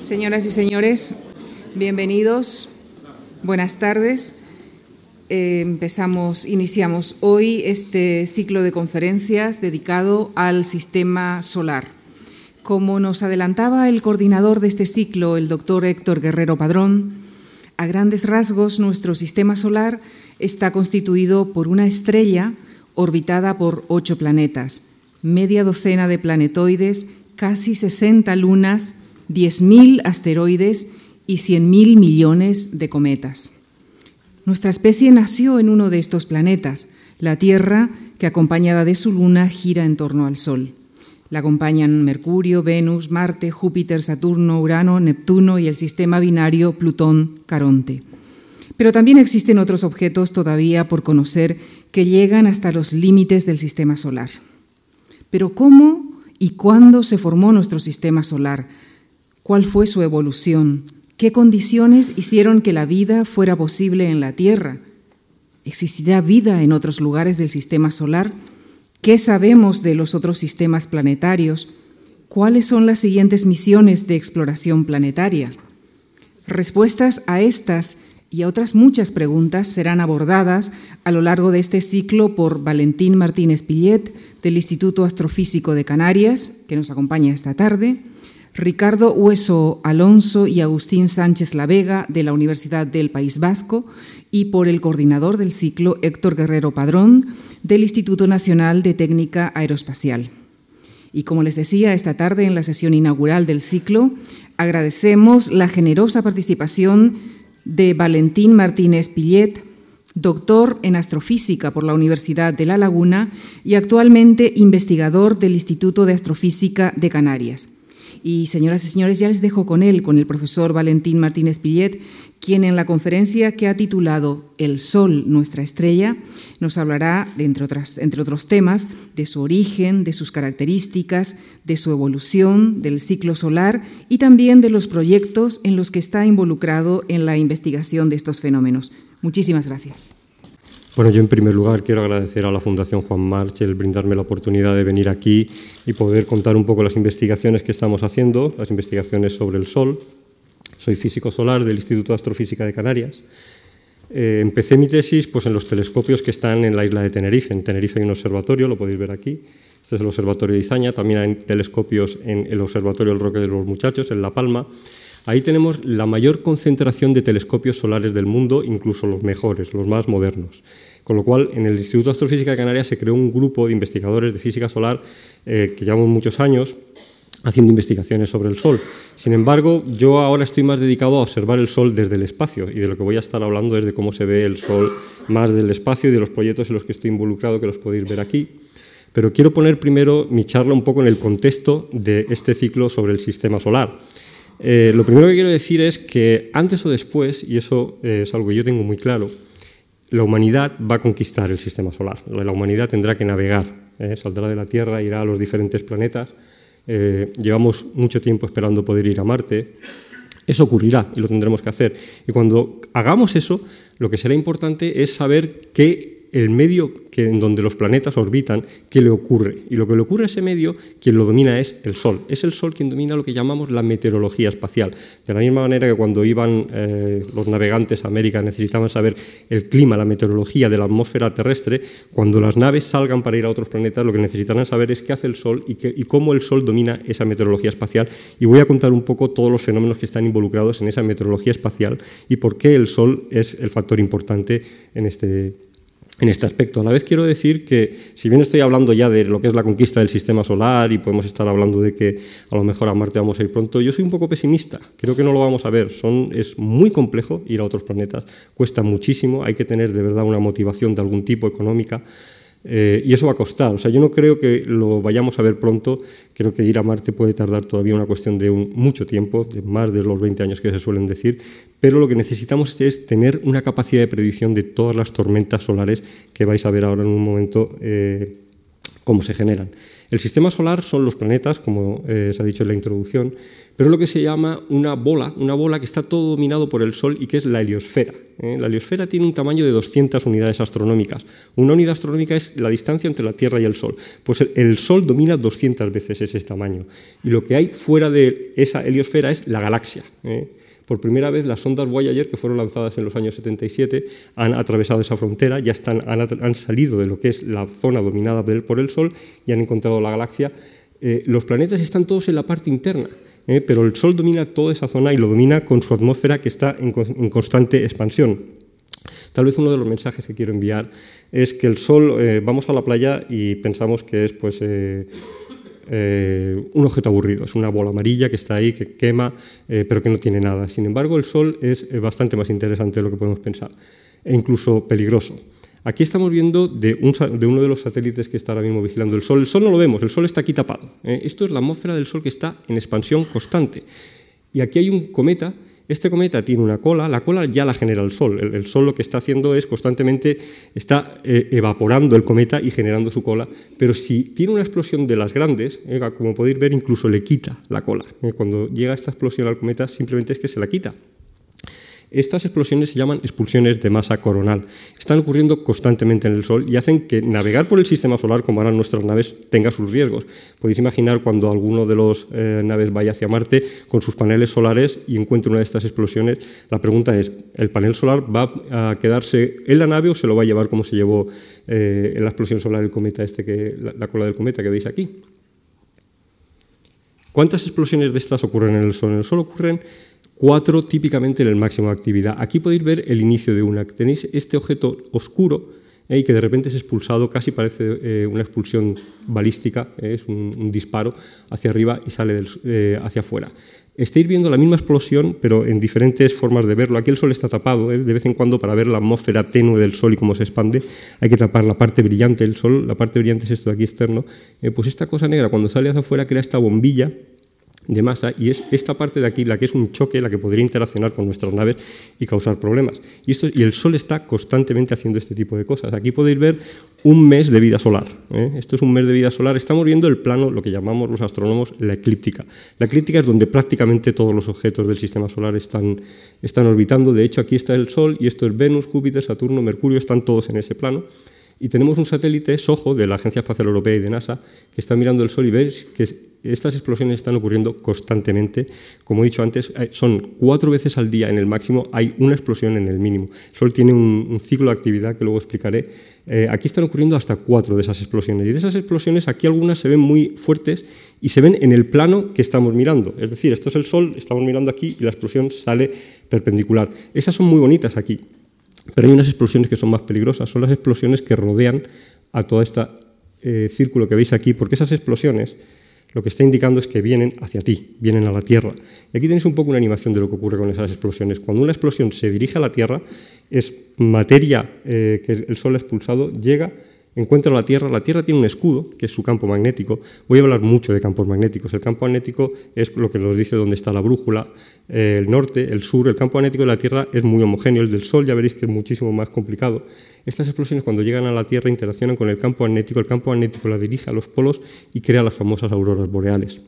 Señoras y señores, bienvenidos, buenas tardes. Eh, empezamos, iniciamos hoy este ciclo de conferencias dedicado al sistema solar. Como nos adelantaba el coordinador de este ciclo, el doctor Héctor Guerrero Padrón, a grandes rasgos nuestro sistema solar está constituido por una estrella orbitada por ocho planetas, media docena de planetoides, casi 60 lunas 10.000 asteroides y 100.000 millones de cometas. Nuestra especie nació en uno de estos planetas, la Tierra, que acompañada de su luna gira en torno al Sol. La acompañan Mercurio, Venus, Marte, Júpiter, Saturno, Urano, Neptuno y el sistema binario Plutón-Caronte. Pero también existen otros objetos todavía por conocer que llegan hasta los límites del sistema solar. Pero ¿cómo y cuándo se formó nuestro sistema solar? Cuál fue su evolución, qué condiciones hicieron que la vida fuera posible en la Tierra. ¿Existirá vida en otros lugares del sistema solar? ¿Qué sabemos de los otros sistemas planetarios? ¿Cuáles son las siguientes misiones de exploración planetaria? Respuestas a estas y a otras muchas preguntas serán abordadas a lo largo de este ciclo por Valentín Martínez Pillet del Instituto Astrofísico de Canarias, que nos acompaña esta tarde, Ricardo Hueso Alonso y Agustín Sánchez La Vega de la Universidad del País Vasco y por el coordinador del ciclo Héctor Guerrero Padrón del Instituto Nacional de Técnica Aeroespacial. Y como les decía esta tarde en la sesión inaugural del ciclo, agradecemos la generosa participación de Valentín Martínez Pillet, doctor en astrofísica por la Universidad de La Laguna y actualmente investigador del Instituto de Astrofísica de Canarias. Y señoras y señores, ya les dejo con él, con el profesor Valentín Martínez Pillet, quien en la conferencia que ha titulado El Sol, nuestra estrella, nos hablará, entre, otras, entre otros temas, de su origen, de sus características, de su evolución, del ciclo solar y también de los proyectos en los que está involucrado en la investigación de estos fenómenos. Muchísimas gracias. Bueno, yo en primer lugar quiero agradecer a la Fundación Juan March el brindarme la oportunidad de venir aquí y poder contar un poco las investigaciones que estamos haciendo, las investigaciones sobre el Sol. Soy físico solar del Instituto de Astrofísica de Canarias. Eh, empecé mi tesis pues, en los telescopios que están en la isla de Tenerife. En Tenerife hay un observatorio, lo podéis ver aquí. Este es el Observatorio de Izaña. También hay telescopios en el Observatorio del Roque de los Muchachos, en La Palma. Ahí tenemos la mayor concentración de telescopios solares del mundo, incluso los mejores, los más modernos. Con lo cual, en el Instituto de Astrofísica de Canarias se creó un grupo de investigadores de física solar eh, que llevamos muchos años haciendo investigaciones sobre el Sol. Sin embargo, yo ahora estoy más dedicado a observar el Sol desde el espacio y de lo que voy a estar hablando es de cómo se ve el Sol más del espacio y de los proyectos en los que estoy involucrado, que los podéis ver aquí. Pero quiero poner primero mi charla un poco en el contexto de este ciclo sobre el sistema solar. Eh, lo primero que quiero decir es que antes o después, y eso eh, es algo que yo tengo muy claro, la humanidad va a conquistar el sistema solar. La humanidad tendrá que navegar, eh, saldrá de la Tierra, irá a los diferentes planetas. llevamos mucho tiempo esperando poder ir a Marte. Eso ocurrirá y lo tendremos que hacer. Y cuando hagamos eso, lo que será importante es saber qué el medio que, en donde los planetas orbitan, qué le ocurre. Y lo que le ocurre a ese medio, quien lo domina es el Sol. Es el Sol quien domina lo que llamamos la meteorología espacial. De la misma manera que cuando iban eh, los navegantes a América necesitaban saber el clima, la meteorología de la atmósfera terrestre, cuando las naves salgan para ir a otros planetas, lo que necesitarán saber es qué hace el Sol y, y cómo el Sol domina esa meteorología espacial. Y voy a contar un poco todos los fenómenos que están involucrados en esa meteorología espacial y por qué el Sol es el factor importante en este en este aspecto. A la vez quiero decir que, si bien estoy hablando ya de lo que es la conquista del sistema solar y podemos estar hablando de que a lo mejor a Marte vamos a ir pronto, yo soy un poco pesimista. Creo que no lo vamos a ver. Son, es muy complejo ir a otros planetas, cuesta muchísimo, hay que tener de verdad una motivación de algún tipo económica. Eh, y eso va a costar. O sea, yo no creo que lo vayamos a ver pronto. Creo que ir a Marte puede tardar todavía una cuestión de mucho tiempo, de más de los 20 años que se suelen decir. Pero lo que necesitamos es tener una capacidad de predicción de todas las tormentas solares que vais a ver ahora en un momento eh, cómo se generan. El sistema solar son los planetas, como eh, se ha dicho en la introducción, pero es lo que se llama una bola, una bola que está todo dominado por el Sol y que es la heliosfera. ¿eh? La heliosfera tiene un tamaño de 200 unidades astronómicas. Una unidad astronómica es la distancia entre la Tierra y el Sol. Pues el, Sol domina 200 veces ese tamaño. Y lo que hay fuera de esa heliosfera es la galaxia. ¿eh? Por primera vez las sondas Voyager, que fueron lanzadas en los años 77, han atravesado esa frontera, ya están, han, salido de lo que es la zona dominada por el Sol y han encontrado la galaxia. Eh, los planetas están todos en la parte interna, eh, pero el Sol domina toda esa zona y lo domina con su atmósfera que está en, constante expansión. Tal vez uno de los mensajes que quiero enviar es que el Sol, eh, vamos a la playa y pensamos que es pues, un objeto aburrido, es una bola amarilla que está ahí, que quema, eh, pero que no tiene nada. Sin embargo, el Sol es eh, bastante más interesante de lo que podemos pensar, e incluso peligroso. Aquí estamos viendo de, uno de los satélites que está ahora mismo vigilando el Sol. El Sol no lo vemos, el Sol está aquí tapado. Esto es la atmósfera del Sol que está en expansión constante. Y aquí hay un cometa este cometa tiene una cola, la cola ya la genera el Sol. El, Sol lo que está haciendo es constantemente está eh, evaporando el cometa y generando su cola, pero si tiene una explosión de las grandes, eh, como podéis ver, incluso le quita la cola. Eh, cuando llega esta explosión al cometa, simplemente es que se la quita. Estas explosiones se llaman expulsiones de masa coronal. Están ocurriendo constantemente en el Sol y hacen que navegar por el sistema solar, como harán nuestras naves, tenga sus riesgos. Podéis imaginar cuando alguno de los eh, naves vaya hacia Marte con sus paneles solares y encuentre una de estas explosiones, la pregunta es, ¿el panel solar va a quedarse en la nave o se lo va a llevar como se llevó eh, en la explosión solar el cometa este que, la cola del cometa que veis aquí? ¿Cuántas explosiones de estas ocurren en el Sol? En el Sol ocurren cuatro típicamente en el máximo de actividad. Aquí podéis ver el inicio de una. Tenéis este objeto oscuro eh, y que de repente es expulsado, casi parece eh, una expulsión balística, eh, es un, disparo hacia arriba y sale hacia afuera. Estáis viendo la misma explosión, pero en diferentes formas de verlo. Aquí el Sol está tapado, de vez en cuando para ver la atmósfera tenue del Sol y cómo se expande, hay que tapar la parte brillante del Sol. La parte brillante es esto de aquí externo. pues esta cosa negra, cuando sale hacia afuera, crea esta bombilla de masa y es esta parte de aquí la que es un choque, la que podría interaccionar con nuestras naves y causar problemas. Y, esto, y el Sol está constantemente haciendo este tipo de cosas. Aquí podéis ver un mes de vida solar. ¿eh? Esto es un mes de vida solar. Estamos viendo el plano, lo que llamamos los astrónomos la eclíptica. La eclíptica es donde prácticamente todos los objetos del sistema solar están, están orbitando. De hecho, aquí está el Sol y esto es Venus, Júpiter, Saturno, Mercurio, están todos en ese plano. Y tenemos un satélite, SOHO, de la Agencia Espacial Europea y de NASA, que está mirando el Sol y veis que estas explosiones están ocurriendo constantemente. Como he dicho antes, eh, son cuatro veces al día en el máximo, hay una explosión en el mínimo. El Sol tiene un, ciclo de actividad que luego explicaré. Eh, aquí están ocurriendo hasta cuatro de esas explosiones. Y de esas explosiones, aquí algunas se ven muy fuertes y se ven en el plano que estamos mirando. Es decir, esto es el Sol, estamos mirando aquí y la explosión sale perpendicular. Esas son muy bonitas aquí. Pero hay unas explosiones que son más peligrosas. Son las explosiones que rodean a todo este círculo que veis aquí, porque esas explosiones lo que está indicando es que vienen hacia ti, vienen a la Tierra. Y aquí tenéis un poco una animación de lo que ocurre con esas explosiones. Cuando una explosión se dirige a la Tierra, es materia eh, que el Sol ha expulsado, llega encuentra la Tierra. La Tierra tiene un escudo, que es su campo magnético. Voy a hablar mucho de campos magnéticos. El campo magnético es lo que nos dice dónde está la brújula, eh, el norte, el sur. El campo magnético de la Tierra es muy homogéneo. El del Sol ya veréis que es muchísimo más complicado. Estas explosiones cuando llegan a la Tierra interaccionan con el campo magnético. El campo magnético la dirige a los polos y crea las famosas auroras boreales.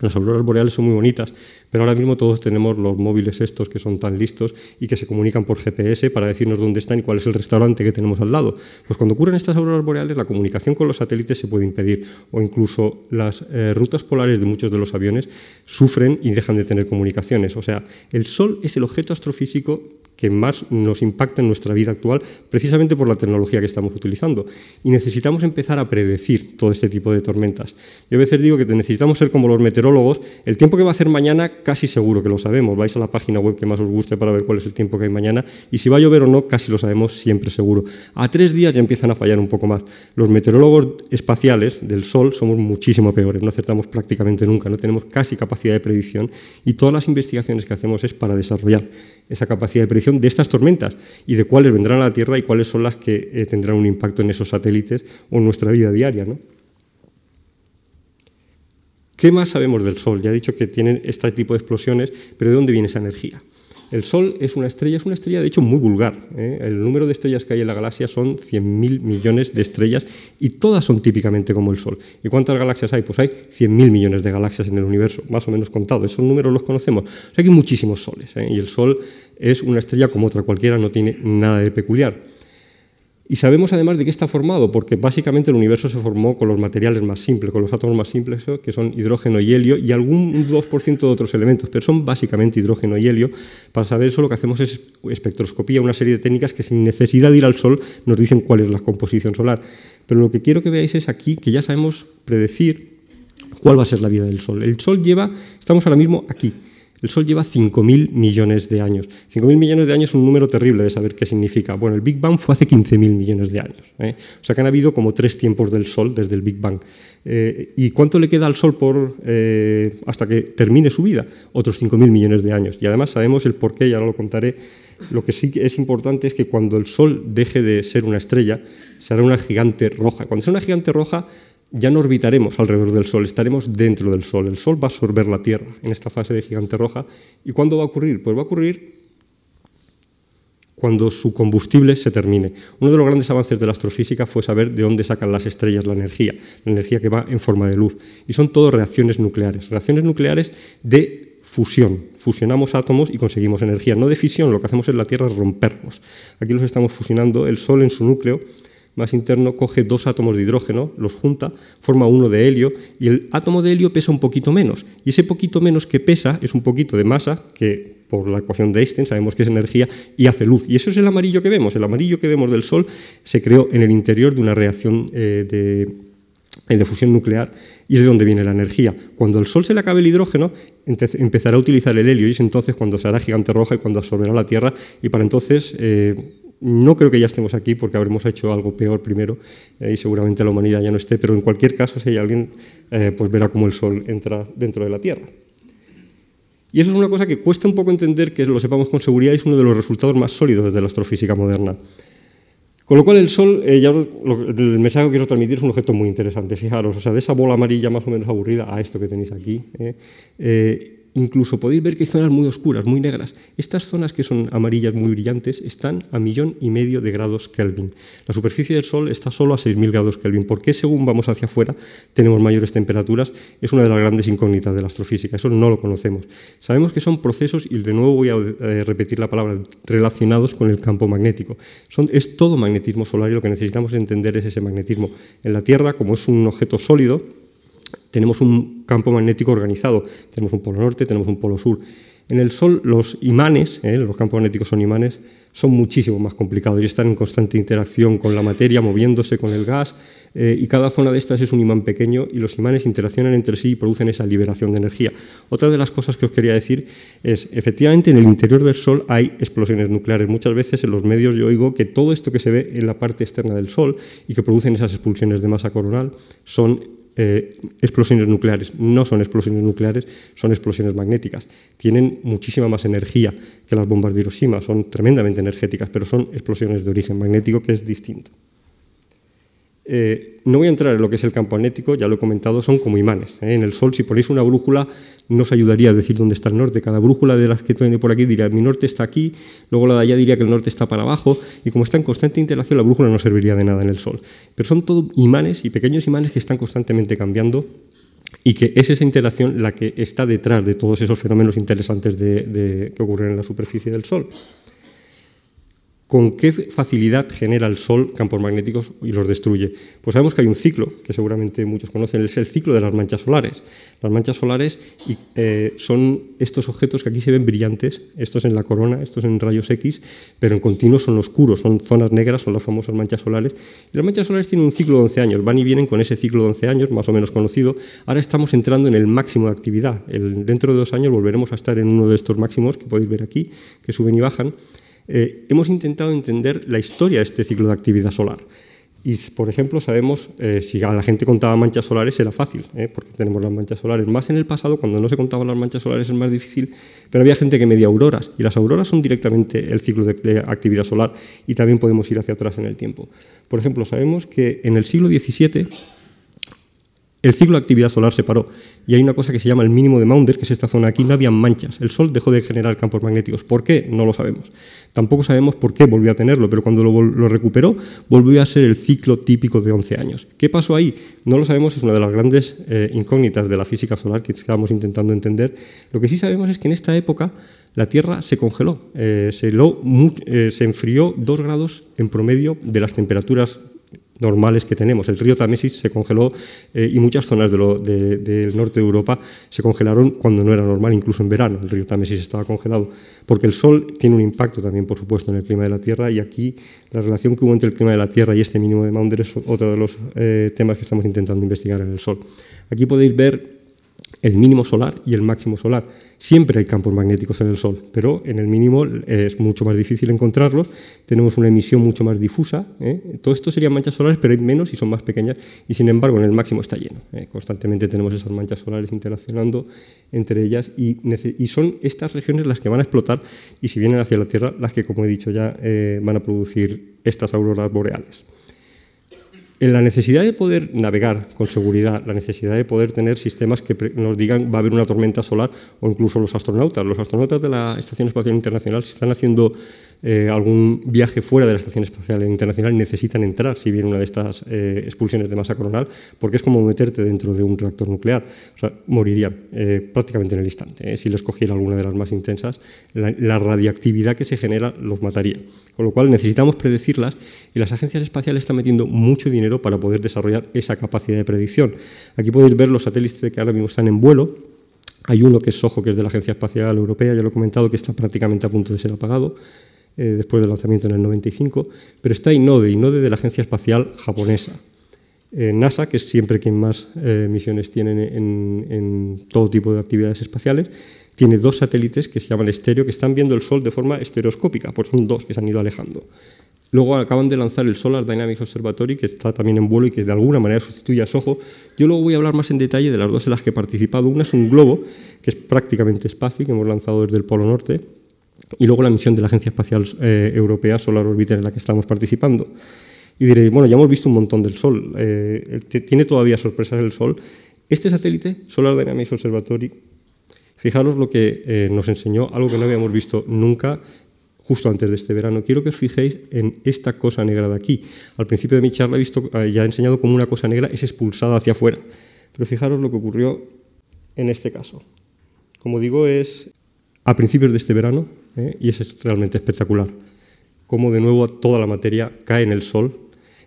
Las auroras boreales son muy bonitas, pero ahora mismo todos tenemos los móviles estos que son tan listos y que se comunican por GPS para decirnos dónde están y cuál es el restaurante que tenemos al lado. Pues cuando ocurren estas auroras boreales, la comunicación con los satélites se puede impedir o incluso las eh, rutas polares de muchos de los aviones sufren y dejan de tener comunicaciones. O sea, el Sol es el objeto astrofísico que más nos impacta en nuestra vida actual, precisamente por la tecnología que estamos utilizando. Y necesitamos empezar a predecir todo este tipo de tormentas. Yo a veces digo que necesitamos ser como los meteorólogos. El tiempo que va a hacer mañana casi seguro que lo sabemos. Vais a la página web que más os guste para ver cuál es el tiempo que hay mañana. Y si va a llover o no, casi lo sabemos siempre seguro. A tres días ya empiezan a fallar un poco más. Los meteorólogos espaciales del Sol somos muchísimo peores. No acertamos prácticamente nunca. No tenemos casi capacidad de predicción. Y todas las investigaciones que hacemos es para desarrollar esa capacidad de predicción de estas tormentas y de cuáles vendrán a la Tierra y cuáles son las que eh, tendrán un impacto en esos satélites o en nuestra vida diaria. ¿Qué más sabemos del Sol? Ya he dicho que tienen este tipo de explosiones, pero ¿de dónde viene esa energía? El Sol es una estrella, es una estrella de hecho muy vulgar. ¿eh? El número de estrellas que hay en la galaxia son 100.000 millones de estrellas y todas son típicamente como el Sol. ¿Y cuántas galaxias hay? Pues hay 100.000 millones de galaxias en el universo, más o menos contado. Esos números los conocemos. O sea hay muchísimos soles ¿eh? y el Sol es una estrella como otra cualquiera, no tiene nada de peculiar. Y sabemos además de qué está formado, porque básicamente el universo se formó con los materiales más simples, con los átomos más simples, que son hidrógeno y helio, y algún 2% de otros elementos, pero son básicamente hidrógeno y helio. Para saber eso lo que hacemos es espectroscopía, una serie de técnicas que sin necesidad de ir al Sol nos dicen cuál es la composición solar. Pero lo que quiero que veáis es aquí que ya sabemos predecir cuál va a ser la vida del Sol. El Sol lleva, estamos ahora mismo aquí, el Sol lleva 5.000 millones de años. 5.000 millones de años es un número terrible de saber qué significa. Bueno, el Big Bang fue hace 15.000 millones de años. ¿eh? O sea que han habido como tres tiempos del Sol desde el Big Bang. Eh, ¿Y cuánto le queda al Sol por, eh, hasta que termine su vida? Otros 5.000 millones de años. Y además sabemos el porqué, y ahora lo contaré. Lo que sí es importante es que cuando el Sol deje de ser una estrella, será una gigante roja. Cuando sea una gigante roja, ya no orbitaremos alrededor del Sol, estaremos dentro del Sol. El Sol va a absorber la Tierra en esta fase de gigante roja. ¿Y cuándo va a ocurrir? Pues va a ocurrir cuando su combustible se termine. Uno de los grandes avances de la astrofísica fue saber de dónde sacan las estrellas la energía, la energía que va en forma de luz. Y son todo reacciones nucleares, reacciones nucleares de fusión. Fusionamos átomos y conseguimos energía, no de fisión, lo que hacemos en la Tierra es romperlos. Aquí los estamos fusionando, el Sol en su núcleo más interno coge dos átomos de hidrógeno, los junta, forma uno de helio y el átomo de helio pesa un poquito menos. Y ese poquito menos que pesa es un poquito de masa que por la ecuación de Einstein sabemos que es energía y hace luz. Y eso es el amarillo que vemos. El amarillo que vemos del Sol se creó en el interior de una reacción eh, de, de fusión nuclear y es de donde viene la energía. Cuando el Sol se le acabe el hidrógeno, empezará a utilizar el helio y es entonces cuando se hará gigante roja y cuando absorberá la Tierra y para entonces eh, no creo que ya estemos aquí porque habremos hecho algo peor primero eh, y seguramente la humanidad ya no esté, pero en cualquier caso, si hay alguien, eh, pues verá cómo el Sol entra dentro de la Tierra. Y eso es una cosa que cuesta un poco entender que lo sepamos con seguridad es uno de los resultados más sólidos de la astrofísica moderna. Con lo cual el Sol, eh, ya el mensaje que quiero transmitir es un objeto muy interesante, fijaros, o sea, de esa bola amarilla más o menos aburrida a esto que tenéis aquí. Incluso podéis ver que hay zonas muy oscuras, muy negras. Estas zonas que son amarillas muy brillantes están a millón y medio de grados Kelvin. La superficie del Sol está solo a 6.000 grados Kelvin. ¿Por qué según vamos hacia afuera tenemos mayores temperaturas? Es una de las grandes incógnitas de la astrofísica. Eso no lo conocemos. Sabemos que son procesos, y de nuevo voy a eh, repetir la palabra, relacionados con el campo magnético. Es todo magnetismo solar y lo que necesitamos entender es ese magnetismo. En la Tierra, como es un objeto sólido, tenemos un campo magnético organizado. Tenemos un polo norte, tenemos un polo sur. En el Sol los imanes, ¿eh? los campos magnéticos son imanes, son muchísimo más complicados y están en constante interacción con la materia, moviéndose con el gas, eh, y cada zona de estas es un imán pequeño y los imanes interaccionan entre sí y producen esa liberación de energía. Otra de las cosas que os quería decir es, efectivamente, en el interior del Sol hay explosiones nucleares. Muchas veces en los medios yo oigo que todo esto que se ve en la parte externa del Sol y que producen esas expulsiones de masa coronal son eh, explosiones nucleares. No son explosiones nucleares, son explosiones magnéticas. Tienen muchísima más energía que las bombas de Hiroshima, son tremendamente energéticas, pero son explosiones de origen magnético que es distinto. Eh, no voy a entrar en lo que es el campo magnético, ya lo he comentado, son como imanes. ¿eh? En el Sol, si ponéis una brújula, no os ayudaría a decir dónde está el norte. Cada brújula de las que tiene por aquí diría, mi norte está aquí, luego la de allá diría que el norte está para abajo, y como está en constante interacción, la brújula no serviría de nada en el Sol. Pero son todo imanes y pequeños imanes que están constantemente cambiando y que es esa interacción la que está detrás de todos esos fenómenos interesantes que ocurren en la superficie del Sol con qué facilidad genera el Sol campos magnéticos y los destruye. Pues sabemos que hay un ciclo, que seguramente muchos conocen, es el ciclo de las manchas solares. Las manchas solares eh, son estos objetos que aquí se ven brillantes, estos en la corona, estos en rayos X, pero en continuo son oscuros, son zonas negras, son las famosas manchas solares. Las manchas solares tienen un ciclo de 11 años, van y vienen con ese ciclo de 11 años, más o menos conocido. Ahora estamos entrando en el máximo de actividad. dentro de dos años volveremos a estar en uno de estos máximos que podéis ver aquí, que suben y bajan. Eh, hemos intentado entender la historia de este ciclo de actividad solar. Y, por ejemplo, sabemos, eh, si a la gente contaba manchas solares era fácil, ¿eh? porque tenemos las manchas solares. Más en el pasado, cuando no se contaban las manchas solares es más difícil, pero había gente que medía auroras, y las auroras son directamente el ciclo de, de, actividad solar, y también podemos ir hacia atrás en el tiempo. Por ejemplo, sabemos que en el siglo XVII el ciclo de actividad solar se paró. Y hay una cosa que se llama el mínimo de Maunder, que es esta zona aquí, no había manchas. El Sol dejó de generar campos magnéticos. ¿Por qué? No lo sabemos. Tampoco sabemos por qué volvió a tenerlo, pero cuando lo, recuperó, volvió a ser el ciclo típico de 11 años. ¿Qué pasó ahí? No lo sabemos, es una de las grandes eh, incógnitas de la física solar que estamos intentando entender. Lo que sí sabemos es que en esta época la Tierra se congeló, eh, eh, se enfrió dos grados en promedio de las temperaturas normales que tenemos. El río Támesis se congeló eh, y muchas zonas del norte de Europa se congelaron cuando no era normal, incluso en verano. El río Támesis estaba congelado, porque el Sol tiene un impacto también, por supuesto, en el clima de la Tierra y aquí la relación que hubo entre el clima de la Tierra y este mínimo de Maunder es otro de los eh, temas que estamos intentando investigar en el Sol. Aquí podéis ver el mínimo solar y el máximo solar. Siempre hay campos magnéticos en el Sol, pero en el mínimo es mucho más difícil encontrarlos. Tenemos una emisión mucho más difusa. ¿eh? Todo esto serían manchas solares, pero hay menos y son más pequeñas. Y sin embargo, en el máximo está lleno. ¿eh? Constantemente tenemos esas manchas solares interaccionando entre ellas y, son estas regiones las que van a explotar y si vienen hacia la Tierra, las que, como he dicho ya, eh, van a producir estas auroras boreales. En la necesidad de poder navegar con seguridad, la necesidad de poder tener sistemas que nos digan va a haber una tormenta solar o incluso los astronautas. Los astronautas de la Estación Espacial Internacional, si están haciendo eh, algún viaje fuera de la Estación Espacial Internacional, necesitan entrar si viene una de estas eh, expulsiones de masa coronal, porque es como meterte dentro de un reactor nuclear. O sea, morirían eh, prácticamente en el instante. Si les cogiera alguna de las más intensas, la, la radiactividad que se genera los mataría. Con lo cual necesitamos predecirlas y las agencias espaciales están metiendo mucho dinero para poder desarrollar esa capacidad de predicción. Aquí podéis ver los satélites que ahora mismo están en vuelo. Hay uno que es SOHO, que es de la Agencia Espacial Europea, ya lo he comentado, que está prácticamente a punto de ser apagado. Eh, después del lanzamiento en el 95, pero está INODE, INODE de la Agencia Espacial Japonesa. Eh, NASA, que es siempre quien más eh, misiones tiene en, todo tipo de actividades espaciales, tiene dos satélites que se llaman estéreo, que están viendo el Sol de forma estereoscópica, pues son dos que se han ido alejando. Luego acaban de lanzar el Solar Dynamics Observatory, que está también en vuelo y que de alguna manera sustituye a SOHO. Yo luego voy a hablar más en detalle de las dos en las que he participado. Una es un globo, que es prácticamente espacio, que hemos lanzado desde el Polo Norte, y luego la misión de la Agencia Espacial eh, Europea Solar Orbiter en la que estamos participando. Y diréis, bueno, ya hemos visto un montón del Sol, eh, tiene todavía sorpresas el Sol. Este satélite, Solar Dynamics Observatory, fijaros lo que eh, nos enseñó, algo que no habíamos visto nunca justo antes de este verano. Quiero que os fijéis en esta cosa negra de aquí. Al principio de mi charla he visto, ya he enseñado cómo una cosa negra es expulsada hacia afuera. Pero fijaros lo que ocurrió en este caso. Como digo, es a principios de este verano, ¿eh? y es realmente espectacular. Cómo de nuevo toda la materia cae en el Sol.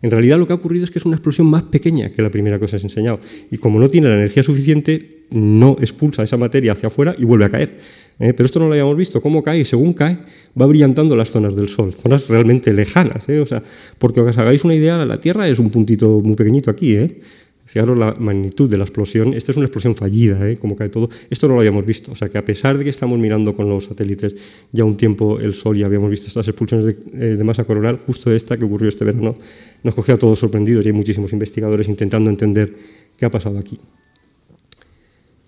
En realidad lo que ha ocurrido es que es una explosión más pequeña que la primera que os he enseñado. Y como no tiene la energía suficiente, no expulsa esa materia hacia afuera y vuelve a caer. ¿eh? Pero esto no lo habíamos visto. Cómo cae y según cae va brillantando las zonas del Sol, zonas realmente lejanas. ¿eh? O sea, porque os hagáis una idea, la Tierra es un puntito muy pequeñito aquí. ¿eh? Fijaros la magnitud de la explosión. Esta es una explosión fallida, ¿eh? como cae todo. Esto no lo habíamos visto. O sea que a pesar de que estamos mirando con los satélites ya un tiempo el Sol y habíamos visto estas expulsiones de, eh, masa coronal, justo esta que ocurrió este verano nos cogió a todos sorprendidos y hay muchísimos investigadores intentando entender qué ha pasado aquí.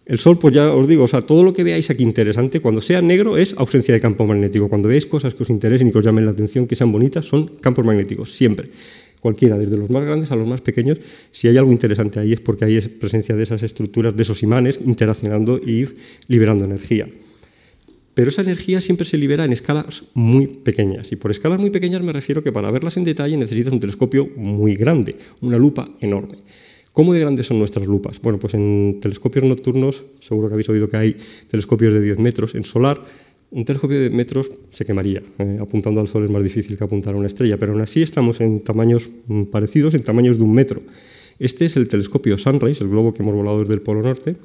El Sol, pues ya os digo, o sea, todo lo que veáis aquí interesante, cuando sea negro es ausencia de campo magnético. Cuando veáis cosas que os interesen y que os llamen la atención, que sean bonitas, son campos magnéticos, siempre cualquiera, desde los más grandes a los más pequeños, si hay algo interesante ahí es porque hay presencia de esas estructuras, de esos imanes interaccionando y liberando energía. Pero esa energía siempre se libera en escalas muy pequeñas. Y por escalas muy pequeñas me refiero que para verlas en detalle necesitas un telescopio muy grande, una lupa enorme. ¿Cómo de grandes son nuestras lupas? Bueno, pues en telescopios nocturnos, seguro que habéis oído que hay telescopios de 10 metros. En solar un telescopio de metros se quemaría. Eh, apuntando al Sol es más difícil que apuntar a una estrella, pero aún así estamos en tamaños mm, parecidos, en tamaños de un metro. Este es el telescopio Sunrise, el globo que hemos volado desde el Polo Norte,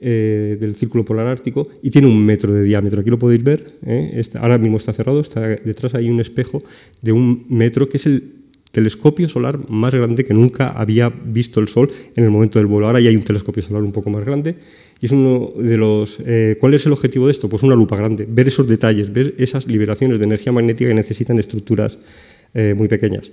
eh, del Círculo Polar Ártico, y tiene un metro de diámetro. Aquí lo podéis ver, eh, este, ahora mismo está cerrado, está detrás hay un espejo de un metro, que es el telescopio solar más grande que nunca había visto el Sol en el momento del vuelo. Ahora ya hay un telescopio solar un poco más grande y es uno de los... Eh, ¿Cuál es el objetivo de esto? Pues una lupa grande, ver esos detalles, ver esas liberaciones de energía magnética que necesitan estructuras eh, muy pequeñas.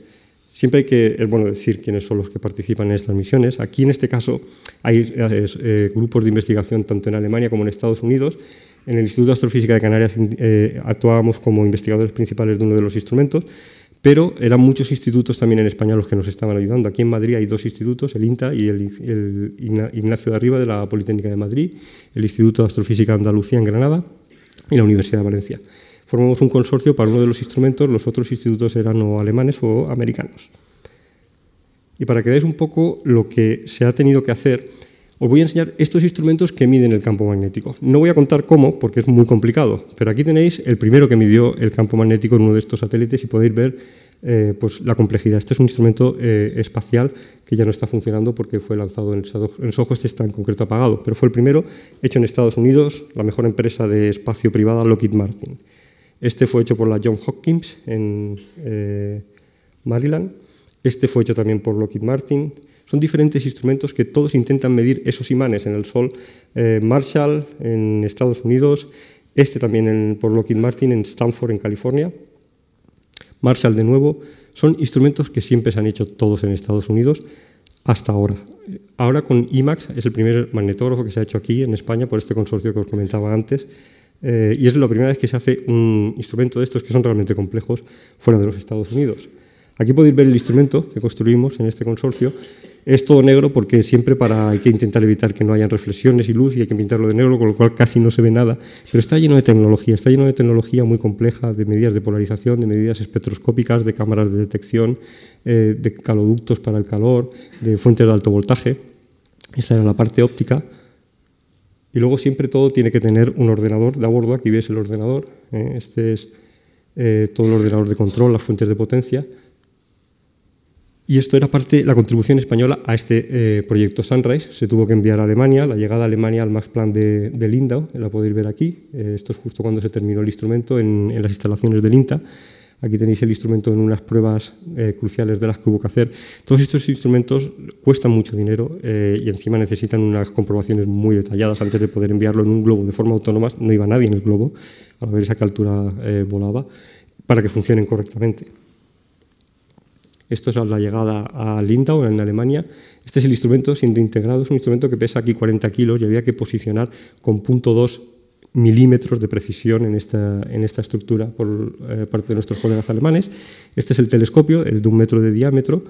Siempre hay que, es bueno decir quiénes son los que participan en estas misiones. Aquí, en este caso, hay eh, grupos de investigación tanto en Alemania como en Estados Unidos. En el Instituto de Astrofísica de Canarias actuábamos como investigadores principales de uno de los instrumentos, pero eran muchos institutos también en España los que nos estaban ayudando. Aquí en Madrid hay dos institutos, el INTA y el, Ignacio de Arriba de la Politécnica de Madrid, el Instituto de Astrofísica de Andalucía en Granada y la Universidad de Valencia. Formamos un consorcio para uno de los instrumentos, los otros institutos eran o alemanes o americanos. Y para que veáis un poco lo que se ha tenido que hacer, os voy a enseñar estos instrumentos que miden el campo magnético. No voy a contar cómo, porque es muy complicado, pero aquí tenéis el primero que midió el campo magnético en uno de estos satélites y podéis ver eh, pues, la complejidad. Este es un instrumento eh, espacial que ya no está funcionando porque fue lanzado en el Soho, este está en concreto apagado, pero fue el primero hecho en Estados Unidos, la mejor empresa de espacio privada, Lockheed Martin. Este fue hecho por la John Hopkins en eh, Maryland, este fue hecho también por Lockheed Martin, son diferentes instrumentos que todos intentan medir esos imanes en el Sol. Eh, Marshall en Estados Unidos, este también por Lockheed Martin en Stanford, en California. Marshall de nuevo. Son instrumentos que siempre se han hecho todos en Estados Unidos hasta ahora. Ahora con IMAX es el primer magnetógrafo que se ha hecho aquí en España por este consorcio que os comentaba antes. Eh, y es la primera vez que se hace un instrumento de estos que son realmente complejos fuera de los Estados Unidos. Aquí podéis ver el instrumento que construimos en este consorcio es todo negro porque siempre para, hay que intentar evitar que no hayan reflexiones y luz y hay que pintarlo de negro, con lo cual casi no se ve nada. Pero está lleno de tecnología, está lleno de tecnología muy compleja, de medidas de polarización, de medidas espectroscópicas, de cámaras de detección, eh, de caloductos para el calor, de fuentes de alto voltaje. Esta era la parte óptica. Y luego siempre todo tiene que tener un ordenador de a bordo. Aquí ves el ordenador. Eh, este es eh, todo el ordenador de control, las fuentes de potencia. Y esto era parte, la contribución española a este eh, proyecto Sunrise. Se tuvo que enviar a Alemania, la llegada a Alemania al Max Plan de, Lindau, la podéis ver aquí. Eh, esto es justo cuando se terminó el instrumento en, las instalaciones del INTA. Aquí tenéis el instrumento en unas pruebas eh, cruciales de las que hubo que hacer. Todos estos instrumentos cuestan mucho dinero y encima necesitan unas comprobaciones muy detalladas antes de poder enviarlo en un globo de forma autónoma. No iba nadie en el globo, a ver esa qué altura volaba, para que funcionen correctamente. Esto es la llegada a Lindau, en Alemania. Este es el instrumento siendo integrado. Es un instrumento que pesa aquí 40 kilos y había que posicionar con .2 milímetros de precisión en esta, en esta estructura por eh, parte de nuestros colegas alemanes. Este es el telescopio, el de un metro de diámetro,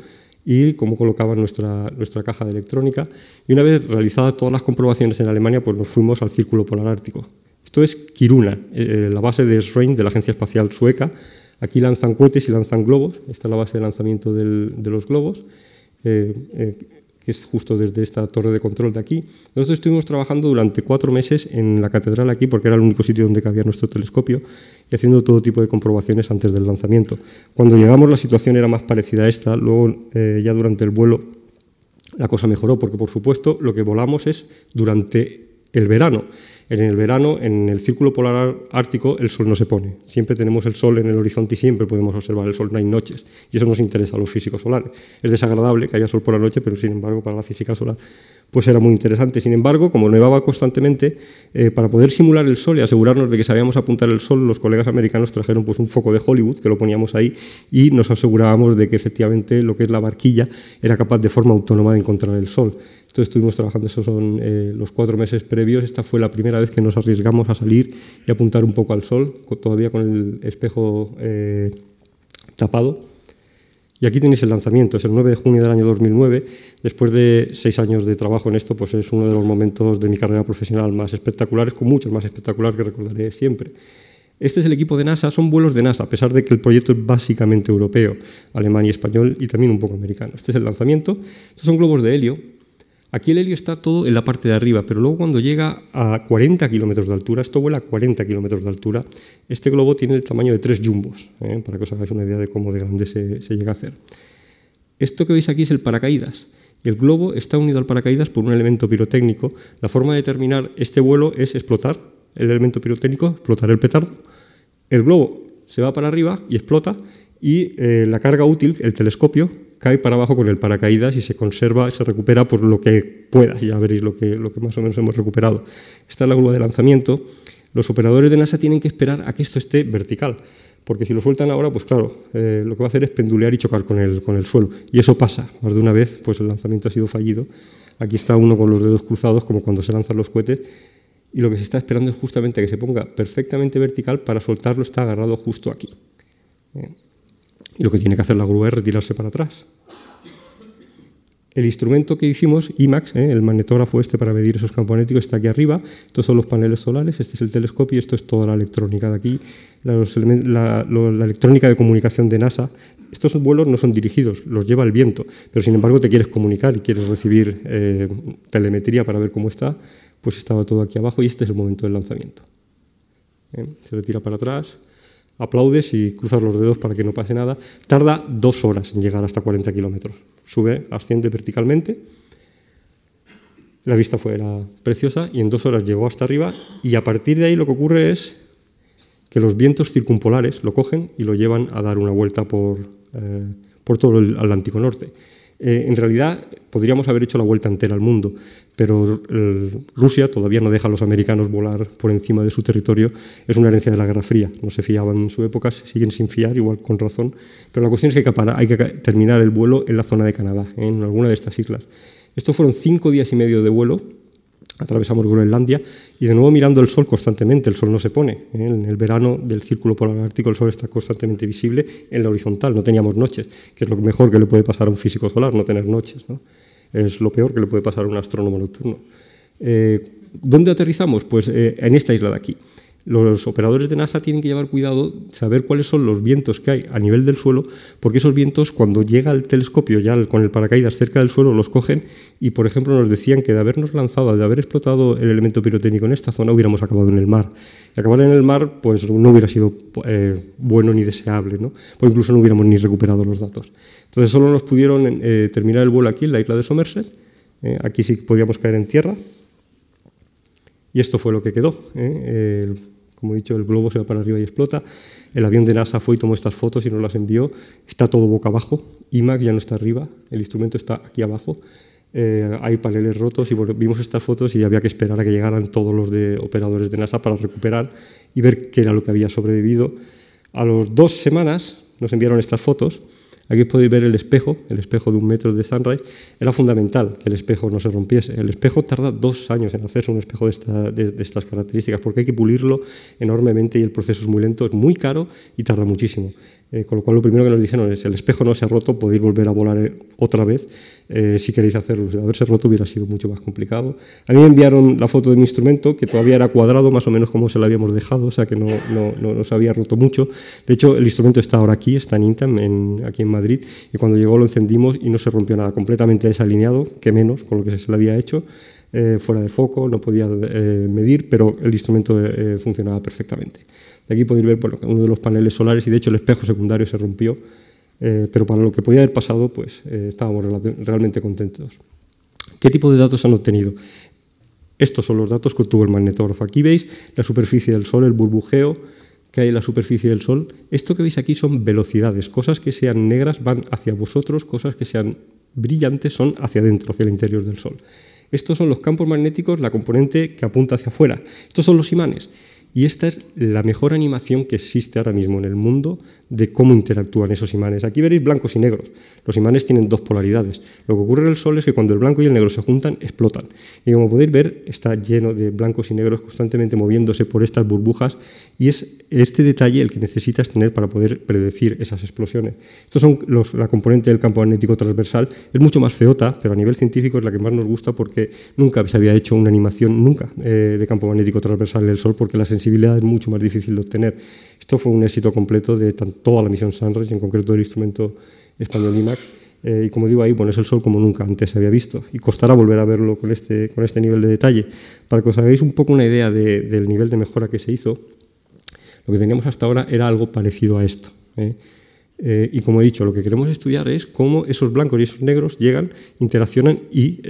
y cómo colocaban nuestra, nuestra caja de electrónica. Y una vez realizadas todas las comprobaciones en Alemania, pues nos fuimos al Círculo Polar Ártico. Esto es Kiruna, eh, la base de SRAIN, de la Agencia Espacial Sueca, Aquí lanzan cohetes y lanzan globos. Esta es la base de lanzamiento de los globos, eh, eh, que es justo desde esta torre de control de aquí. Nosotros estuvimos trabajando durante cuatro meses en la catedral aquí, porque era el único sitio donde cabía nuestro telescopio, y haciendo todo tipo de comprobaciones antes del lanzamiento. Cuando llegamos la situación era más parecida a esta, luego eh, ya durante el vuelo la cosa mejoró, porque por supuesto lo que volamos es durante el verano. En el verano, en el círculo polar ártico, el sol no se pone. Siempre tenemos el sol en el horizonte y siempre podemos observar el sol, no hay noches. Y eso nos interesa a los físicos solares. Es desagradable que haya sol por la noche, pero sin embargo, para la física solar, pues era muy interesante. Sin embargo, como nevaba constantemente, eh, para poder simular el sol y asegurarnos de que sabíamos apuntar el sol, los colegas americanos trajeron pues, un foco de Hollywood que lo poníamos ahí y nos asegurábamos de que efectivamente lo que es la barquilla era capaz de forma autónoma de encontrar el sol. Entonces estuvimos trabajando, esos son eh, los cuatro meses previos. Esta fue la primera vez que nos arriesgamos a salir y apuntar un poco al sol, todavía con el espejo eh, tapado. Y aquí tenéis el lanzamiento, es el 9 de junio del año 2009. Después de seis años de trabajo en esto, pues es uno de los momentos de mi carrera profesional más espectaculares, con muchos más espectaculares que recordaré siempre. Este es el equipo de NASA, son vuelos de NASA, a pesar de que el proyecto es básicamente europeo, alemán y español, y también un poco americano. Este es el lanzamiento. Estos son globos de helio, Aquí el helio está todo en la parte de arriba, pero luego cuando llega a 40 kilómetros de altura, esto vuela a 40 kilómetros de altura, este globo tiene el tamaño de tres jumbos, ¿eh? para que os hagáis una idea de cómo de grande se, llega a hacer. Esto que veis aquí es el paracaídas. El globo está unido al paracaídas por un elemento pirotécnico. La forma de terminar este vuelo es explotar el elemento pirotécnico, explotar el petardo. El globo se va para arriba y explota y eh, la carga útil, el telescopio, cae para abajo con el paracaídas y se conserva, se recupera por lo que pueda. Ya veréis lo que, más o menos hemos recuperado. Esta es la grúa de lanzamiento. Los operadores de NASA tienen que esperar a que esto esté vertical, porque si lo sueltan ahora, pues claro, eh, lo que va a hacer es pendulear y chocar con el, con el suelo. Y eso pasa. Más de una vez, pues el lanzamiento ha sido fallido. Aquí está uno con los dedos cruzados, como cuando se lanzan los cohetes, y lo que se está esperando es justamente que se ponga perfectamente vertical para soltarlo, está agarrado justo aquí. Y lo que tiene que hacer la grúa es retirarse para atrás. El instrumento que hicimos, IMAX, ¿eh? el magnetógrafo este para medir esos campos magnéticos, está aquí arriba. Estos son los paneles solares, este es el telescopio esto es toda la electrónica de aquí. La, electrónica de comunicación de NASA. Estos vuelos no son dirigidos, los lleva el viento, pero sin embargo te quieres comunicar y quieres recibir eh, telemetría para ver cómo está, pues estaba todo aquí abajo y este es el momento del lanzamiento. ¿Eh? Se retira para atrás, aplaudes y cruzas los dedos para que no pase nada. Tarda dos horas en llegar hasta 40 kilómetros. Sube, asciende verticalmente. La vista fue preciosa y en dos horas llegó hasta arriba y a partir de ahí lo que ocurre es que los vientos circumpolares lo cogen y lo llevan a dar una vuelta por, eh, por todo el Atlántico Norte. Eh, en realidad podríamos haber hecho la vuelta entera al mundo, pero Rusia todavía no deja a los americanos volar por encima de su territorio. Es una herencia de la Guerra Fría. No se fiaban en su época, siguen sin fiar, igual con razón. Pero la cuestión es que hay que, terminar el vuelo en la zona de Canadá, en alguna de estas islas. Estos fueron cinco días y medio de vuelo atravesamos Groenlandia y de nuevo mirando el sol constantemente, el sol no se pone. ¿eh? En el verano del círculo polar ártico el sol está constantemente visible en la horizontal, no teníamos noches, que es lo mejor que le puede pasar a un físico solar, no tener noches. Es lo peor que le puede pasar a un astrónomo nocturno. Eh, ¿Dónde aterrizamos? Pues eh, en esta isla de aquí los operadores de NASA tienen que llevar cuidado, saber cuáles son los vientos que hay a nivel del suelo, porque esos vientos, cuando llega el telescopio ya con el paracaídas cerca del suelo, los cogen y, por ejemplo, nos decían que de habernos lanzado, de haber explotado el elemento pirotécnico en esta zona, hubiéramos acabado en el mar. Y acabar en el mar, pues no hubiera sido eh, bueno ni deseable, ¿no? Pues incluso no hubiéramos ni recuperado los datos. Entonces, solo nos pudieron eh, terminar el vuelo aquí, en la isla de Somerset. Eh, aquí sí podíamos caer en tierra. Y esto fue lo que quedó. Como he dicho, el globo se va para arriba y explota. El avión de NASA fue y tomó estas fotos y nos las envió. Está todo boca abajo. IMAX ya no está arriba, el instrumento está aquí abajo. Eh, hay paneles rotos y vimos estas fotos y había que esperar a que llegaran todos los operadores de NASA para recuperar y ver qué era lo que había sobrevivido. A las dos semanas nos enviaron estas fotos Aquí podéis ver el espejo, el espejo de un metro de Sunrise. Era fundamental que el espejo no se rompiese. El espejo tarda dos años en hacerse un espejo de, estas características porque hay que pulirlo enormemente y el proceso es muy lento, es muy caro y tarda muchísimo. Eh, con lo cual lo primero que nos dijeron es el espejo no se ha roto, podéis volver a volar eh, otra vez eh, si queréis hacerlo. Si haberse roto hubiera sido mucho más complicado. A mí me enviaron la foto de mi instrumento, que todavía era cuadrado, más o menos como se lo habíamos dejado, o sea que no, no, no, se había roto mucho. De hecho, el instrumento está ahora aquí, está en Intam, aquí en Madrid, y cuando llegó lo encendimos y no se rompió nada, completamente desalineado, que menos con lo que se le había hecho. fuera de foco, no podía medir, pero el instrumento funcionaba perfectamente aquí podéis ver uno de los paneles solares y de hecho el espejo secundario se rompió, eh, pero para lo que podía haber pasado, pues eh, estábamos realmente contentos. ¿Qué tipo de datos han obtenido? Estos son los datos que obtuvo el magnetógrafo. Aquí veis la superficie del Sol, el burbujeo que hay en la superficie del Sol. Esto que veis aquí son velocidades. Cosas que sean negras van hacia vosotros, cosas que sean brillantes son hacia adentro, hacia el interior del Sol. Estos son los campos magnéticos, la componente que apunta hacia afuera. Estos son los imanes. Y esta es la mejor animación que existe ahora mismo en el mundo de cómo interactúan esos imanes. Aquí veréis blancos y negros. Los imanes tienen dos polaridades. Lo que ocurre en el Sol es que cuando el blanco y el negro se juntan, explotan. Y como podéis ver, está lleno de blancos y negros constantemente moviéndose por estas burbujas y es este detalle el que necesitas tener para poder predecir esas explosiones. Estos son la componente del campo magnético transversal. Es mucho más feota, pero a nivel científico es la que más nos gusta porque nunca se había hecho una animación nunca eh, de campo magnético transversal en el Sol porque la sensibilidad es mucho más difícil de obtener. Esto fue un éxito completo de toda la misión Sunrise, en concreto del instrumento español IMAX. Eh, y como digo ahí, bueno, es el Sol como nunca antes se había visto. Y costará volver a verlo con este, con este nivel de detalle. Para que os hagáis un poco una idea del nivel de mejora que se hizo, lo que teníamos hasta ahora era algo parecido a esto. ¿eh? Eh, y como he dicho, lo que queremos estudiar es cómo esos blancos y esos negros llegan, interaccionan y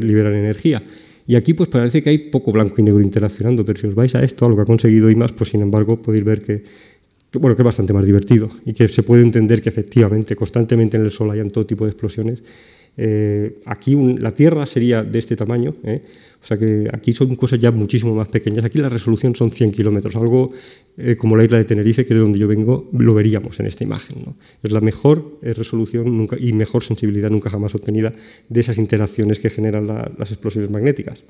liberan energía. Y aquí pues parece que hay poco blanco y negro interaccionando, pero si os vais a esto, a lo que ha conseguido IMAX, pues sin embargo podéis ver que, bueno, que es bastante más divertido y que se puede entender que efectivamente constantemente en el Sol hayan todo tipo de explosiones. Eh, aquí la Tierra sería de este tamaño, ¿eh? O sea que aquí son cosas ya muchísimo más pequeñas. Aquí la resolución son 100 kilómetros, algo eh, como la isla de Tenerife, que es donde yo vengo, lo veríamos en esta imagen. Es la mejor resolución nunca, y mejor sensibilidad nunca jamás obtenida de esas interacciones que generan las explosiones magnéticas.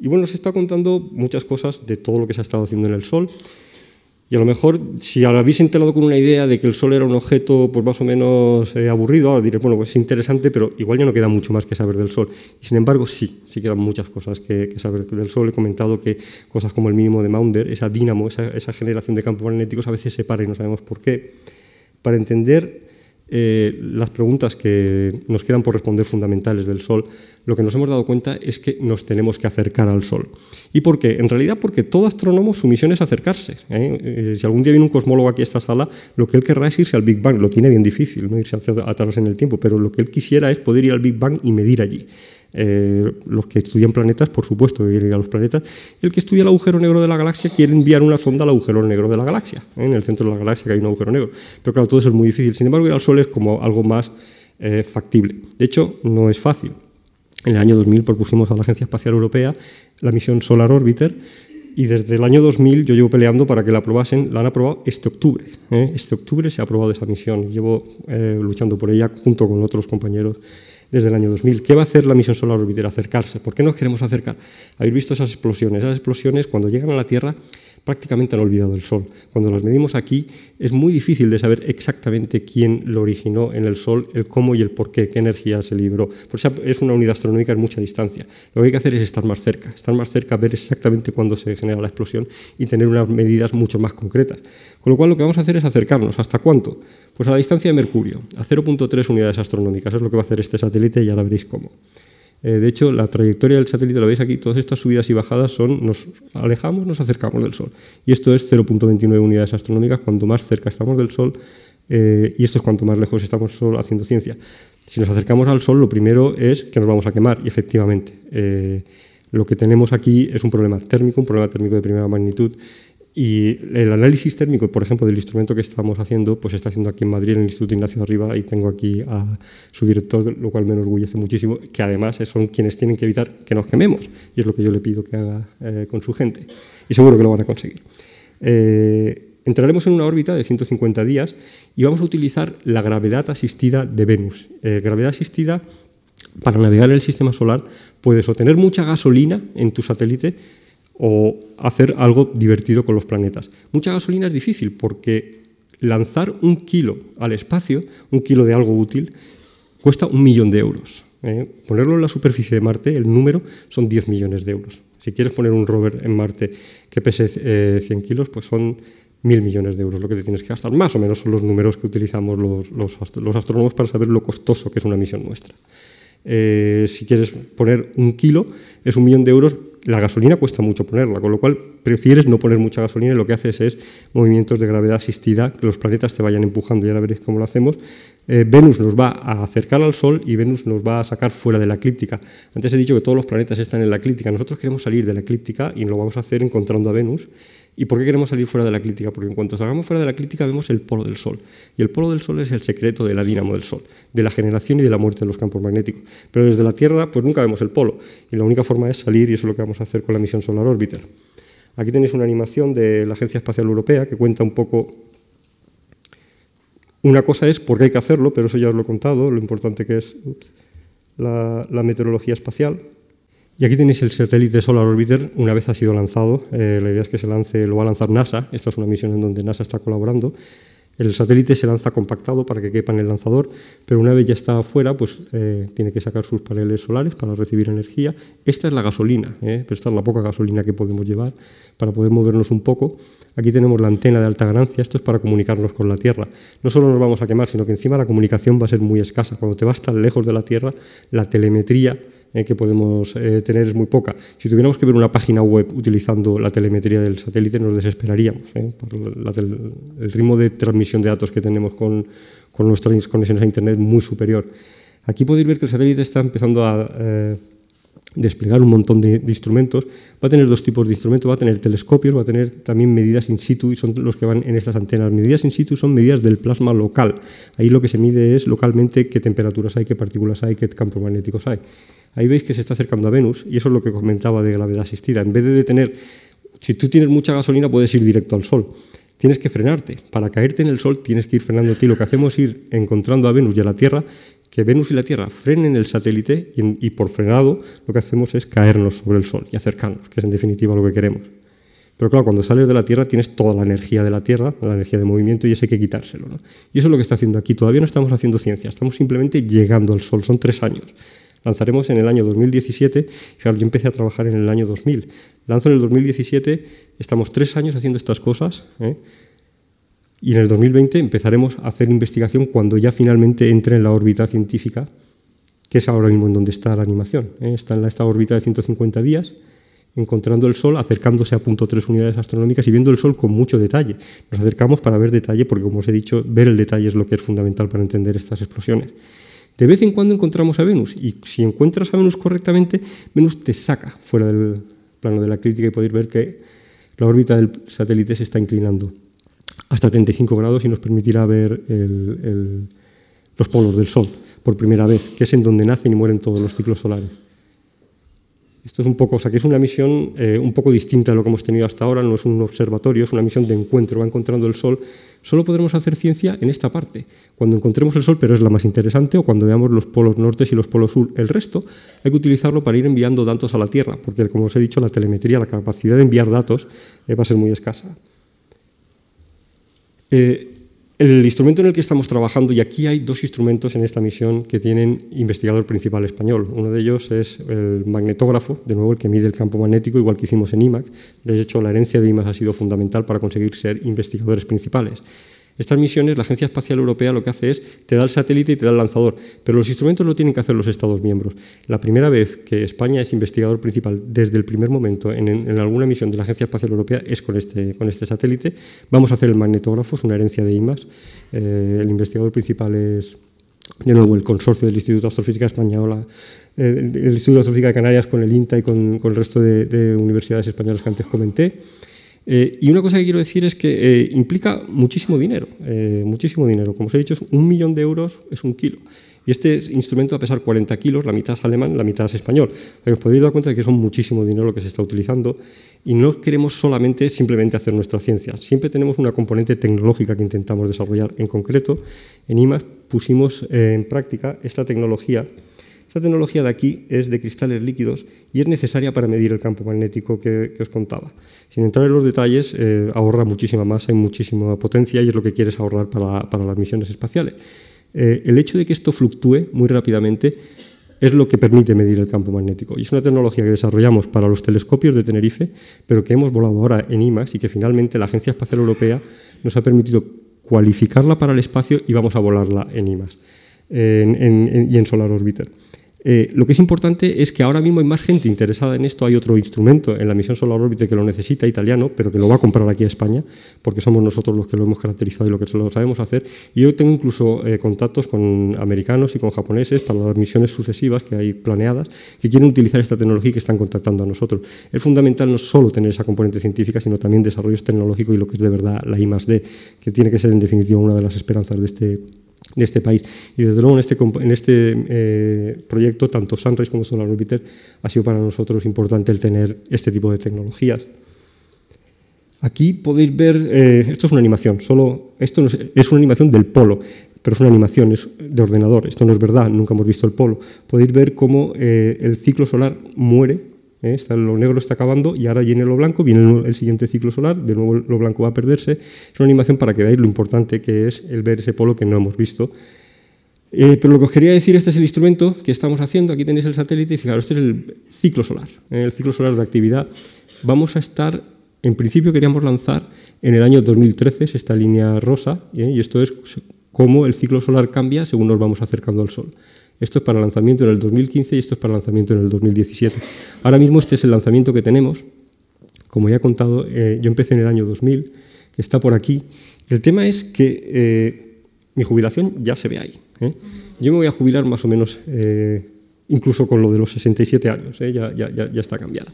Y bueno, se está contando muchas cosas de todo lo que se ha estado haciendo en el Sol. Y a lo mejor, si habéis enterado con una idea de que el Sol era un objeto pues más o menos eh, aburrido, ahora diréis, bueno, pues es interesante, pero igual ya no queda mucho más que saber del Sol. Y sin embargo, sí, sí quedan muchas cosas que, saber del Sol. He comentado que cosas como el mínimo de Maunder, esa dínamo, esa, generación de campos magnéticos, a veces se para y no sabemos por qué. Para entender eh, las preguntas que nos quedan por responder fundamentales del Sol, lo que nos hemos dado cuenta es que nos tenemos que acercar al Sol. ¿Y por qué? En realidad porque todo astrónomo su misión es acercarse. ¿eh? Eh, si algún día viene un cosmólogo aquí a esta sala, lo que él querrá es irse al Big Bang. Lo tiene bien difícil, no irse atrás en el tiempo, pero lo que él quisiera es poder ir al Big Bang y medir allí. Eh, los que estudian planetas, por supuesto, quieren ir a los planetas. El que estudia el agujero negro de la galaxia quiere enviar una sonda al agujero negro de la galaxia, ¿eh? en el centro de la galaxia que hay un agujero negro. Pero claro, todo eso es muy difícil. Sin embargo, ir al Sol es como algo más eh, factible. De hecho, no es fácil. En el año 2000 propusimos a la Agencia Espacial Europea la misión Solar Orbiter y desde el año 2000 yo llevo peleando para que la aprobasen. La han aprobado este octubre. Este octubre se ha aprobado esa misión. Llevo luchando por ella junto con otros compañeros desde el año 2000. ¿Qué va a hacer la misión Solar Orbiter? Acercarse. ¿Por qué nos queremos acercar? Habéis visto esas explosiones. Esas explosiones, cuando llegan a la Tierra, prácticamente han olvidado el Sol. Cuando las medimos aquí, es muy difícil de saber exactamente quién lo originó en el Sol, el cómo y el por qué, qué energía se libró. Por eso es una unidad astronómica en mucha distancia. Lo que hay que hacer es estar más cerca, estar más cerca, ver exactamente cuándo se genera la explosión y tener unas medidas mucho más concretas. Con lo cual, lo que vamos a hacer es acercarnos. ¿Hasta cuánto? Pues a la distancia de Mercurio, a 0.3 unidades astronómicas, es lo que va a hacer este satélite y ya lo veréis cómo. Eh, de hecho, la trayectoria del satélite, lo veis aquí, todas estas subidas y bajadas son, nos alejamos, nos acercamos del Sol. Y esto es 0.29 unidades astronómicas, cuanto más cerca estamos del Sol, eh, y esto es cuanto más lejos estamos Sol haciendo ciencia. Si nos acercamos al Sol, lo primero es que nos vamos a quemar, y efectivamente, eh, lo que tenemos aquí es un problema térmico, un problema térmico de primera magnitud, y el análisis térmico, por ejemplo, del instrumento que estamos haciendo, pues está haciendo aquí en Madrid, en el Instituto Ignacio Arriba, y tengo aquí a su director, lo cual me enorgullece muchísimo, que además son quienes tienen que evitar que nos quememos, y es lo que yo le pido que haga eh, con su gente, y seguro que lo van a conseguir. Eh, entraremos en una órbita de 150 días y vamos a utilizar la gravedad asistida de Venus. Eh, gravedad asistida, para navegar en el sistema solar, puedes o tener mucha gasolina en tu satélite, o hacer algo divertido con los planetas. Mucha gasolina es difícil porque lanzar un kilo al espacio, un kilo de algo útil, cuesta un millón de euros. ¿eh? Ponerlo en la superficie de Marte, el número son 10 millones de euros. Si quieres poner un rover en Marte que pese 100 eh, kilos, pues son mil millones de euros lo que te tienes que gastar. Más o menos son los números que utilizamos los, los, astrónomos para saber lo costoso que es una misión nuestra. Eh, si quieres poner un kilo, es un millón de euros la gasolina cuesta mucho ponerla, con lo cual prefieres no poner mucha gasolina y lo que haces es movimientos de gravedad asistida, que los planetas te vayan empujando, ya veréis cómo lo hacemos. Eh, Venus nos va a acercar al Sol y Venus nos va a sacar fuera de la eclíptica. Antes he dicho que todos los planetas están en la eclíptica, nosotros queremos salir de la eclíptica y lo vamos a hacer encontrando a Venus ¿Y por qué queremos salir fuera de la eclíptica? Porque en cuanto salgamos fuera de la eclíptica vemos el polo del Sol. Y el polo del Sol es el secreto de la dínamo del Sol, de la generación y de la muerte de los campos magnéticos. Pero desde la Tierra pues nunca vemos el polo. Y la única forma es salir y eso es lo que vamos a hacer con la misión Solar Orbiter. Aquí tenéis una animación de la Agencia Espacial Europea que cuenta un poco... Una cosa es por qué hay que hacerlo, pero eso ya os lo he contado, lo importante que es la meteorología espacial. Y aquí tenéis el satélite Solar Orbiter, una vez ha sido lanzado. Eh, la idea es que se lance, lo va a lanzar NASA. Esta es una misión en donde NASA está colaborando. El satélite se lanza compactado para que quepa en el lanzador, pero una vez ya está afuera, pues eh, tiene que sacar sus paneles solares para recibir energía. Esta es la gasolina, ¿eh? pero esta es la poca gasolina que podemos llevar para poder movernos un poco. Aquí tenemos la antena de alta ganancia, esto es para comunicarnos con la Tierra. No solo nos vamos a quemar, sino que encima la comunicación va a ser muy escasa. Cuando te vas tan lejos de la Tierra, la telemetría eh, que podemos eh, tener es muy poca. Si tuviéramos que ver una página web utilizando la telemetría del satélite, nos desesperaríamos. ¿eh? Por el ritmo de transmisión de datos que tenemos con, con nuestras conexiones a Internet es muy superior. Aquí podéis ver que el satélite está empezando a desplegar un montón de, instrumentos. Va a tener dos tipos de instrumentos, va a tener telescopios, va a tener también medidas in situ y son los que van en estas antenas. Medidas in situ son medidas del plasma local. Ahí lo que se mide es localmente qué temperaturas hay, qué partículas hay, qué campos magnéticos hay. Ahí veis que se está acercando a Venus y eso es lo que comentaba de gravedad asistida. En vez de tener, si tú tienes mucha gasolina puedes ir directo al Sol. Tienes que frenarte. Para caerte en el Sol tienes que ir frenando a ti. Lo que hacemos es ir encontrando a Venus y a la Tierra, que Venus y la Tierra frenen el satélite y, por frenado lo que hacemos es caernos sobre el Sol y acercarnos, que es en definitiva lo que queremos. Pero claro, cuando sales de la Tierra tienes toda la energía de la Tierra, la energía de movimiento, y eso hay que quitárselo. Y eso es lo que está haciendo aquí. Todavía no estamos haciendo ciencia, estamos simplemente llegando al Sol. Son tres años. Lanzaremos en el año 2017. Claro, yo empecé a trabajar en el año 2000. Lanzo en el 2017, estamos tres años haciendo estas cosas. ¿eh? Y en el 2020 empezaremos a hacer investigación cuando ya finalmente entre en la órbita científica, que es ahora mismo en donde está la animación. ¿eh? Está en esta órbita de 150 días, encontrando el Sol, acercándose a punto tres unidades astronómicas y viendo el Sol con mucho detalle. Nos acercamos para ver detalle, porque como os he dicho, ver el detalle es lo que es fundamental para entender estas explosiones. De vez en cuando encontramos a Venus y si encuentras a Venus correctamente, Venus te saca fuera del plano de la crítica y podéis ver que la órbita del satélite se está inclinando hasta 35 grados y nos permitirá ver los polos del Sol por primera vez, que es en donde nacen y mueren todos los ciclos solares. Esto es un poco, o sea, que es una misión eh, un poco distinta a lo que hemos tenido hasta ahora, no es un observatorio, es una misión de encuentro, va encontrando el Sol. Solo podremos hacer ciencia en esta parte, cuando encontremos el Sol, pero es la más interesante, o cuando veamos los polos norte y los polos sur. El resto hay que utilizarlo para ir enviando datos a la Tierra, porque como os he dicho, la telemetría, la capacidad de enviar datos eh, va a ser muy escasa. Eh, el instrumento en el que estamos trabajando, y aquí hay dos instrumentos en esta misión que tienen investigador principal español. Uno de ellos es el magnetógrafo, de nuevo el que mide el campo magnético, igual que hicimos en IMAX. De hecho, la herencia de IMAX ha sido fundamental para conseguir ser investigadores principales. Estas misiones, la Agencia Espacial Europea lo que hace es te da el satélite y te da el lanzador, pero los instrumentos lo tienen que hacer los Estados miembros. La primera vez que España es investigador principal desde el primer momento en, alguna misión de la Agencia Espacial Europea es con este, con este satélite. Vamos a hacer el magnetógrafo, es una herencia de IMAS. Eh, el investigador principal es, de nuevo, el consorcio del Instituto de Astrofísica Española, eh, el Instituto de Astrofísica de Canarias con el INTA y con, el resto de, de universidades españolas que antes comenté. Eh, y una cosa que quiero decir es que eh, implica muchísimo dinero, eh, muchísimo dinero. Como os he dicho, un millón de euros es un kilo. Y este instrumento va a pesar 40 kilos, la mitad es alemán, la mitad es español. Pero os podéis dar cuenta de que son muchísimo dinero lo que se está utilizando y no queremos solamente simplemente hacer nuestra ciencia. Siempre tenemos una componente tecnológica que intentamos desarrollar. En concreto, en IMAX pusimos en práctica esta tecnología esta tecnología de aquí es de cristales líquidos y es necesaria para medir el campo magnético que, os contaba. Sin entrar en los detalles, eh, ahorra muchísima masa y muchísima potencia y es lo que quieres ahorrar para, las misiones espaciales. Eh, el hecho de que esto fluctúe muy rápidamente es lo que permite medir el campo magnético. Y es una tecnología que desarrollamos para los telescopios de Tenerife, pero que hemos volado ahora en IMAX y que finalmente la Agencia Espacial Europea nos ha permitido cualificarla para el espacio y vamos a volarla en IMAX y en Solar Orbiter. Eh, lo que es importante es que ahora mismo hay más gente interesada en esto. Hay otro instrumento en la misión Solar Orbiter que lo necesita, italiano, pero que lo va a comprar aquí a España, porque somos nosotros los que lo hemos caracterizado y lo que lo sabemos hacer. Y yo tengo incluso eh, contactos con americanos y con japoneses para las misiones sucesivas que hay planeadas, que quieren utilizar esta tecnología y que están contactando a nosotros. Es fundamental no solo tener esa componente científica, sino también desarrollos tecnológicos y lo que es de verdad la I +D, que tiene que ser en definitiva una de las esperanzas de este de este país. Y desde luego en este, en este eh, proyecto, tanto Sunrise como Solar Orbiter, ha sido para nosotros importante el tener este tipo de tecnologías. Aquí podéis ver, eh, esto es una animación, solo, esto es, una animación del polo, pero es una animación es de ordenador, esto no es verdad, nunca hemos visto el polo. Podéis ver cómo eh, el ciclo solar muere ¿eh? lo negro está acabando y ahora viene lo blanco, viene el, siguiente ciclo solar, de nuevo lo blanco va a perderse. Es una animación para que veáis lo importante que es el ver ese polo que no hemos visto. Eh, pero lo que os quería decir, este es el instrumento que estamos haciendo, aquí tenéis el satélite y fijaros, este es el ciclo solar, ¿eh? el ciclo solar de actividad. Vamos a estar, en principio queríamos lanzar en el año 2013, es esta línea rosa, y esto es cómo el ciclo solar cambia según nos vamos acercando al Sol. Esto es para lanzamiento en el 2015 y esto es para lanzamiento en el 2017. Ahora mismo este es el lanzamiento que tenemos. Como ya he contado, eh, yo empecé en el año 2000, que está por aquí. El tema es que eh, mi jubilación ya se ve ahí. ¿eh? Yo me voy a jubilar más o menos, incluso con lo de los 67 años, ya, ya, ya está cambiada.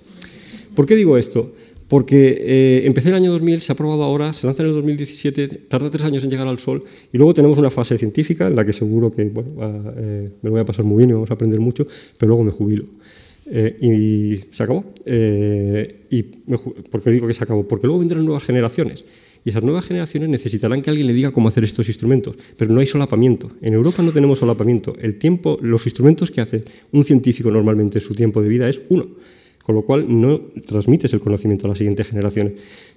¿Por qué digo esto? Porque eh, empecé en el año 2000, se ha probado ahora, se lanza en el 2017, tarda tres años en llegar al Sol y luego tenemos una fase científica en la que seguro que bueno, eh, me lo voy a pasar muy bien y vamos a aprender mucho, pero luego me jubilo. Eh, y se acabó. y ¿Por qué digo que se acabó? Porque luego vendrán nuevas generaciones. Y esas nuevas generaciones necesitarán que alguien le diga cómo hacer estos instrumentos, pero no hay solapamiento. En Europa no tenemos solapamiento. El tiempo, los instrumentos que hace un científico normalmente en su tiempo de vida es uno. Con lo cual no transmites el conocimiento a las siguientes generaciones.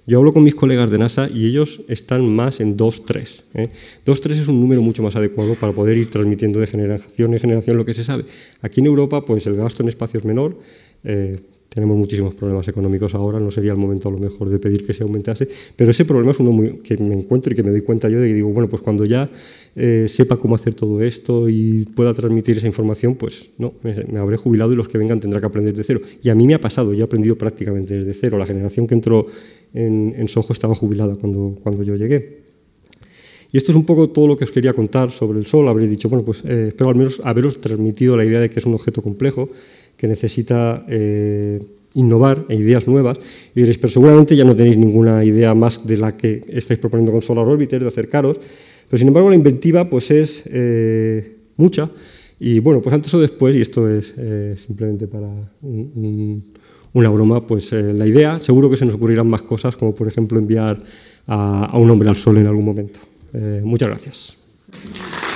Yo hablo con mis colegas de NASA y ellos están más en 2-3. ¿eh? 2-3 es un número mucho más adecuado para poder ir transmitiendo de generación en generación lo que se sabe. Aquí en Europa, pues el gasto en espacio es menor. Eh, tenemos muchísimos problemas económicos ahora, no sería el momento a lo mejor de pedir que se aumentase, pero ese problema es uno muy, que me encuentro y que me doy cuenta yo de que digo, bueno, pues cuando ya eh, sepa cómo hacer todo esto y pueda transmitir esa información, pues no, me, habré jubilado y los que vengan tendrán que aprender de cero. Y a mí me ha pasado, yo he aprendido prácticamente desde cero. La generación que entró en, en Soho estaba jubilada cuando, cuando yo llegué. Y esto es un poco todo lo que os quería contar sobre el Sol. Habréis dicho, bueno, pues eh, espero al menos haberos transmitido la idea de que es un objeto complejo que necesita eh, innovar e ideas nuevas. Y diréis, pero seguramente ya no tenéis ninguna idea más de la que estáis proponiendo con Solar Orbiter, de acercaros. Pero sin embargo, la inventiva pues es eh, mucha. Y bueno, pues antes o después, y esto es eh, simplemente para una broma, pues la idea, seguro que se nos ocurrirán más cosas, como por ejemplo enviar a, a un hombre al sol en algún momento. muchas gracias.